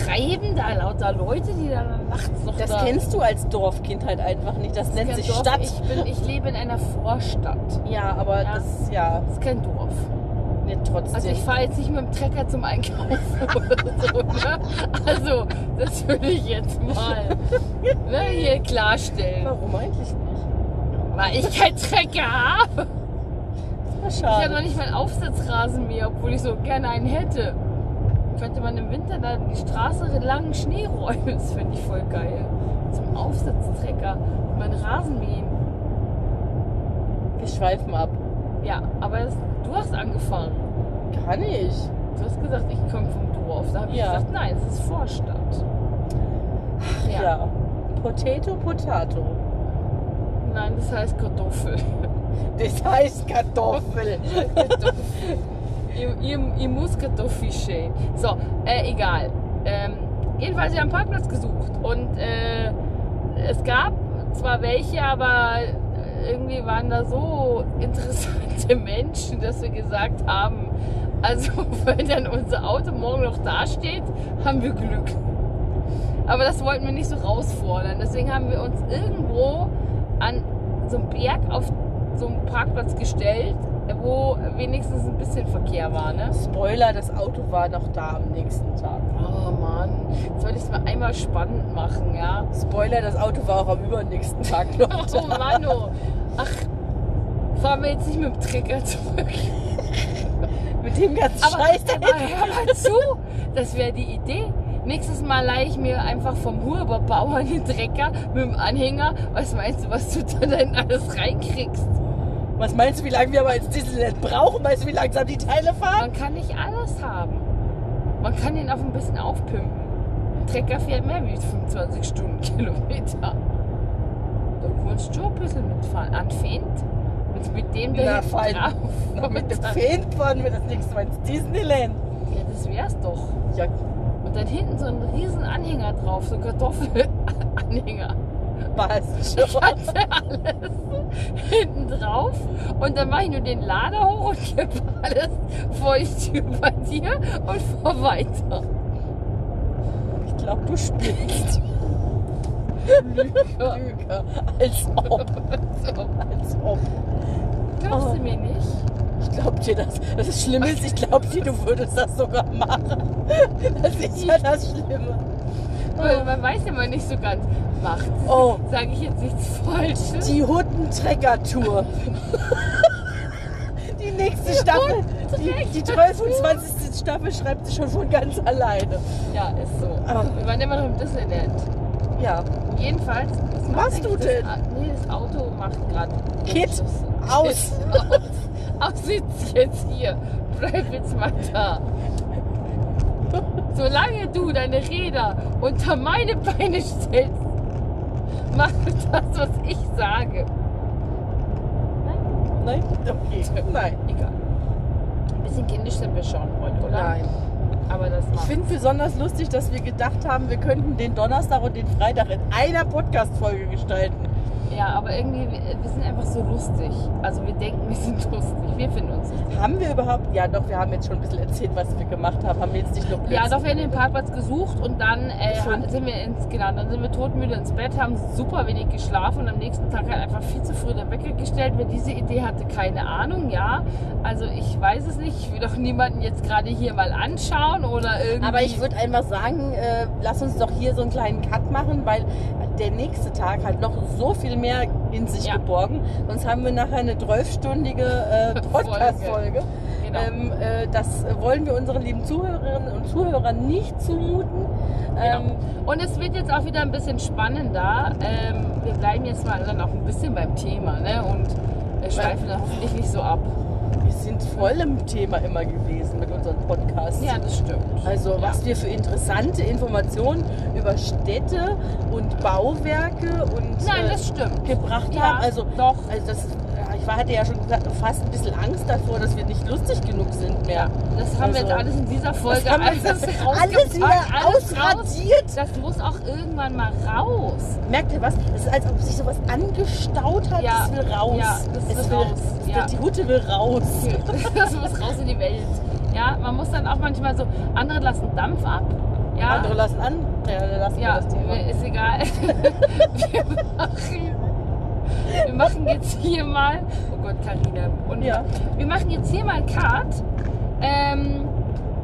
Treiben, da lauter Leute, die dann nachts noch Das da... kennst du als Dorfkind halt einfach nicht. Das, nennt kein sich Dorf. Stadt. Ich, bin, ich lebe in einer Vorstadt. Ja, aber Ja. das, ja, Das ist kein Dorf. Trotzdem. Also ich fahre jetzt nicht mit dem Trecker zum Einkaufen oder so. Ne? Also das würde ich jetzt mal ne, hier klarstellen. Warum eigentlich nicht? Weil ich keinen Trecker habe. Ich habe noch nicht mal einen Aufsatzrasen mehr, obwohl ich so gerne einen hätte. Könnte man im Winter dann die Straße lang Schnee räumen. Das finde ich voll geil. Zum Aufsatztrecker. Und meinen Rasen mähen. Wir schweifen ab. Ja, aber das, du hast angefangen. Kann ich. Du hast gesagt, ich komme vom Dorf. Da habe ich Ja. gesagt, nein, es ist Vorstadt. Ja. Potato, Potato. Nein, das heißt Kartoffel. Das heißt Kartoffel. ihr, ihr, ihr muss Kartoffel schälen. So, äh, egal. Ähm, jedenfalls, wir haben einen Parkplatz gesucht. Und äh, es gab zwar welche, aber irgendwie waren da so interessante Menschen, dass wir gesagt haben, also wenn dann unser Auto morgen noch dasteht, haben wir Glück. Aber das wollten wir nicht so rausfordern. Deswegen haben wir uns irgendwo an so einem Berg auf so einen Parkplatz gestellt, wo wenigstens ein bisschen Verkehr war. Ne? Spoiler, das Auto war noch da am nächsten Tag. Oh jetzt wollte ich es mal einmal spannend machen, ja. Spoiler, das Auto war auch am übernächsten Tag noch Oh. Mann, oh. Ach, fahren wir jetzt nicht mit dem Trecker zurück. Mit dem ganzen Aber, Scheiß. aber hör mal zu, das wäre die Idee. Nächstes Mal leihe ich mir einfach vom Huber Bauern den Trecker mit dem Anhänger. Was meinst du, was du da denn alles reinkriegst? Was meinst du, wie lange wir aber ins Disneyland brauchen? Weißt du, wie langsam die Teile fahren? Man kann nicht alles haben. Man kann ihn auf ein bisschen aufpimpen. Trecker fährt mehr wie 25 Stundenkilometer. kannst du ein bisschen mitfahren. An Feind. Und mit dem da Na, fein. drauf. Na, mit dem Fan fahren wir das nächste Mal ins Disneyland. Ja, das wär's doch. Ja, Und dann hinten so ein riesen Anhänger drauf, so ein Kartoffelanhänger. passt Ich schon. hatte alles hinten drauf und dann mache ich nur den Lader hoch und gebe alles Tür bei dir und fahr weiter. Glaube, du spielst. Lüge. Lüge. Als ob. Als ob. Glaubst Oh. du mir nicht? Ich glaub dir das. Das ist schlimm ist, ich glaub dir, du würdest das sogar machen. Das ist ja das Schlimme. Weil Man weiß immer nicht so ganz. Macht. Oh, Sage ich jetzt nichts Falsches? die Hutten-Trecker-Tour. Die nächste Staffel, die, die 23. Staffel schreibt sich schon von ganz alleine. Ja, ist so. Ah. Wir waren immer noch im Disneyland. Ja, Jedenfalls. Was machst du denn? Das, nee, das Auto macht gerade. Kit, aus. Aus. Aus sitz jetzt hier. Bleib jetzt mal da. Solange du deine Räder unter meine Beine stellst, mach das, was ich sage. Nein? Okay. Nein. Egal. Bisschen kindisch sind wir schon heute, oder? Nein. Aber das Ich finde besonders lustig, dass wir gedacht haben, wir könnten den Donnerstag und den Freitag in einer Podcast-Folge gestalten. Ja, aber irgendwie, wir sind einfach so lustig. Also wir denken, wir sind lustig. Wir finden uns lustig. Haben wir überhaupt, ja doch, wir haben jetzt schon ein bisschen erzählt, was wir gemacht haben. Haben wir jetzt nicht noch Ja, Blödsinn doch, wir haben den Parkplatz gesucht und dann äh, sind wir ins, genau, dann sind wir totmüde ins Bett, haben super wenig geschlafen und am nächsten Tag halt einfach viel zu früh den Wecker gestellt. Wer diese Idee hatte, keine Ahnung, ja. Also ich weiß es nicht. Ich will doch niemanden jetzt gerade hier mal anschauen oder irgendwie. Aber ich würde einfach sagen, äh, lass uns doch hier so einen kleinen Cut machen, weil der nächste Tag hat noch so viel mehr in sich Ja. geborgen. Sonst haben wir nachher eine 12-stündige äh, Podcast-Folge. Genau. Ähm, äh, das wollen wir unseren lieben Zuhörerinnen und Zuhörern nicht zumuten. Ähm, Und es wird jetzt auch wieder ein bisschen spannender. Ähm, wir bleiben jetzt mal dann auch ein bisschen beim Thema ne? und schweifen dann hoffentlich nicht so ab. Wir sind voll im Thema immer gewesen mit unseren Podcasts. Ja, das stimmt. Also ja. was wir für interessante Informationen über Städte und Bauwerke und Nein, äh, das stimmt. gebracht Ja, haben. Also, doch. also das, war- hatte ja schon gesagt, fast ein bisschen Angst davor, dass wir nicht lustig genug sind mehr. Das haben wir jetzt Also, alles in dieser Folge Das alles alles rausgepackt, wieder alles raus. ausradiert. Das muss auch irgendwann mal raus. Merkt ihr was? Es ist, als ob sich sowas angestaut hat. Ja, Es will raus. ja, das es will will, raus, es ja. will, die Hute will raus. Das muss raus in die Welt. Ja, man muss dann auch manchmal so, andere lassen Dampf ab. Ja, Andere lassen an. Ja, lassen ja das Thema. ist egal. wir, machen, wir machen jetzt hier mal, oh Gott, Karina. Und Ja. wir machen jetzt hier mal einen Cut. Ähm,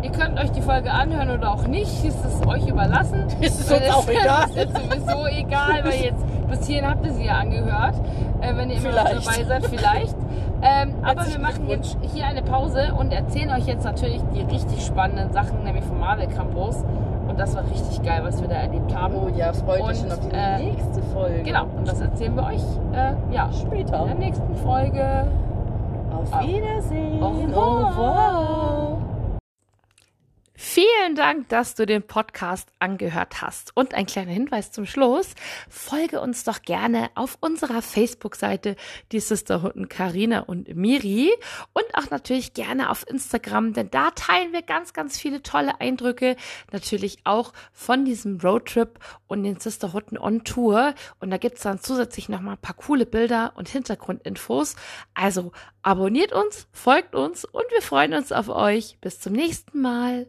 ihr könnt euch die Folge anhören oder auch nicht. Ist es euch überlassen. Ist es Weil uns auch egal. ist jetzt sowieso egal, weil jetzt bis hierhin habt ihr sie ja angehört. Äh, wenn ihr immer noch dabei seid, vielleicht. Ähm, aber wir machen jetzt hier eine Pause und erzählen euch jetzt natürlich die richtig spannenden Sachen, nämlich vom Marvel Campus. Und das war richtig geil, was wir da erlebt haben. Oh ja, freut euch schon auf die äh, nächste Folge. Genau, und das erzählen wir euch äh, ja, in Später. der nächsten Folge. Auf Au- Wiedersehen. Au revoir. Vielen Dank, dass du den Podcast angehört hast. Und ein kleiner Hinweis zum Schluss. Folge uns doch gerne auf unserer Facebook-Seite, die Sisterhunden Karina und Miri. Und auch natürlich gerne auf Instagram, denn da teilen wir ganz, ganz viele tolle Eindrücke. Natürlich auch von diesem Roadtrip und den Sisterhunden on Tour. Und da gibt's dann zusätzlich nochmal ein paar coole Bilder und Hintergrundinfos. Also abonniert uns, folgt uns und wir freuen uns auf euch. Bis zum nächsten Mal.